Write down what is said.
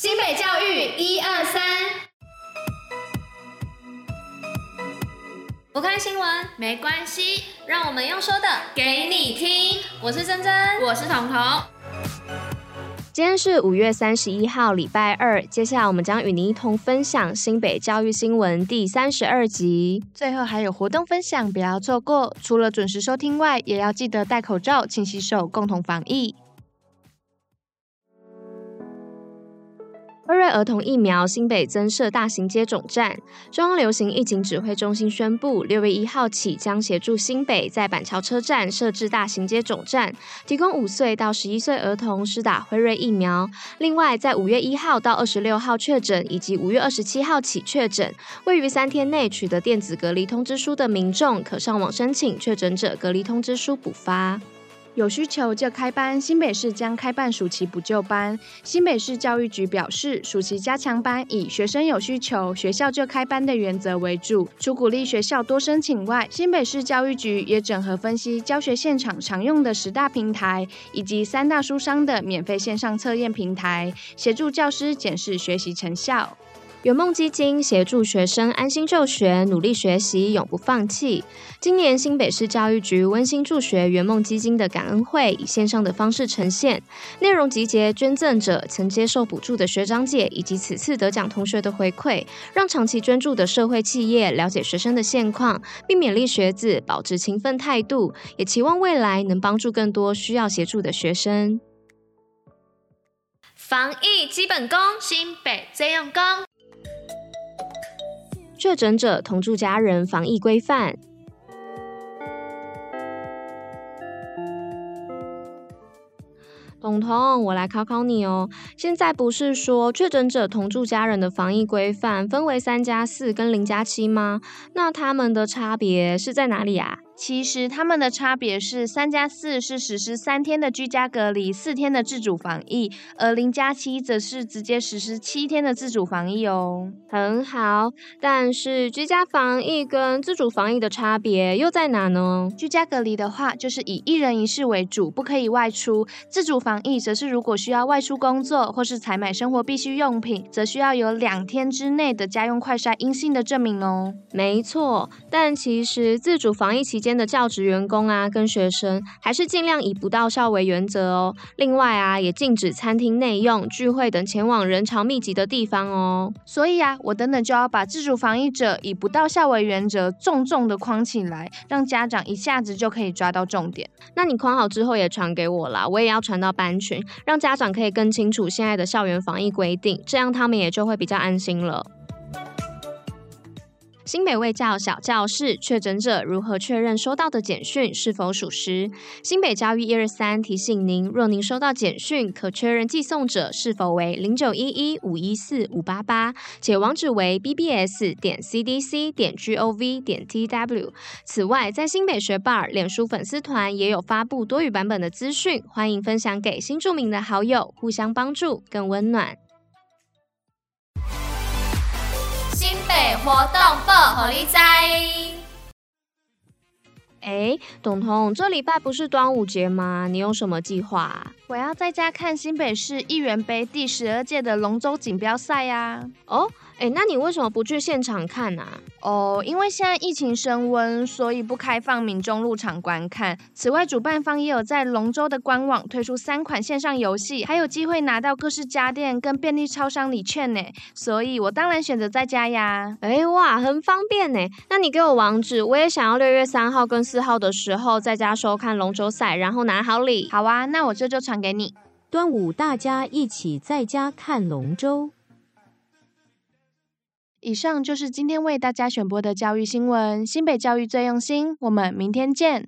新北教育一二三，不看新闻没关系，让我们用说的给你听。我是珍珍，我是彤彤。今天是五月三十一号，礼拜二。接下来我们将与您一同分享新北教育新闻第三十二集，最后还有活动分享，不要错过。除了准时收听外，也要记得戴口罩、勤洗手，共同防疫。辉瑞儿童疫苗新北增设大型接种站，中央流行疫情指挥中心宣布，六月一号起将协助新北在板桥车站设置大型接种站，提供五岁到十一岁儿童施打辉瑞疫苗。另外，在五月一号到二十六号确诊，以及五月二十七号起确诊，位于三天内取得电子隔离通知书的民众，可上网申请确诊者隔离通知书补发。有需求就开班，新北市将开办暑期补救班。新北市教育局表示，暑期加强班以学生有需求，学校就开班的原则为主，除鼓励学校多申请外，新北市教育局也整合分析教学现场常用的十大平台以及三大书商的免费线上测验平台，协助教师检视学习成效。圆梦基金协助学生安心就学，努力学习，永不放弃。今年新北市教育局温馨助学圆梦基金的感恩会以线上的方式呈现，内容集结捐赠者曾接受补助的学长姐以及此次得奖同学的回馈，让长期捐助的社会企业了解学生的现况，并勉励学子保持勤奋态度，也期望未来能帮助更多需要协助的学生。防疫基本功，新北最用功。确诊者同住家人防疫规范。彤彤，我来考考你哦。现在不是说确诊者同住家人的防疫规范分为三加四跟零加七吗？那他们的差别是在哪里啊？其实他们的差别是三加四是实施三天的居家隔离，四天的自主防疫，而零加七则是直接实施七天的自主防疫哦。很好，但是居家防疫跟自主防疫的差别又在哪呢？居家隔离的话，就是以一人一室为主，不可以外出；自主防疫则是如果需要外出工作或是采买生活必需用品，则需要有两天之内的家用快筛阴性的证明哦。没错，但其实自主防疫期间。间的教职员工啊，跟学生还是尽量以不到校为原则哦。另外啊，也禁止餐厅内用、聚会等前往人潮密集的地方哦。所以啊，我等等就要把自主防疫者以不到校为原则，重重的框起来，让家长一下子就可以抓到重点。那你框好之后也传给我啦，我也要传到班群，让家长可以更清楚现在的校园防疫规定，这样他们也就会比较安心了。新北卫教小教室，确诊者如何确认收到的简讯是否属实？新北教育一二三提醒您，若您收到简讯，可确认寄送者是否为零九一一五一四五八八，且网址为 bbs 点 cdc 点 gov 点 tw。此外，在新北学霸脸书粉丝团也有发布多语版本的资讯，欢迎分享给新住民的好友，互相帮助，更温暖。活动报虎哩知。哎，董彤，这礼拜不是端午节吗？你有什么计划？我要在家看新北市议员杯第十二届的龙舟锦标赛呀。哦。哎，那你为什么不去现场看啊？哦，因为现在疫情升温，所以不开放民众入场观看。此外，主办方也有在龙舟的官网推出三款线上游戏，还有机会拿到各式家电跟便利超商礼券呢。所以我当然选择在家呀。哎哇，很方便呢。那你给我网址，我也想要六月三号跟四号的时候在家收看龙舟赛，然后拿好礼。好啊，那我这就传给你。端午大家一起在家看龙舟。以上就是今天为大家选播的教育新闻。新北教育最用心，我们明天见。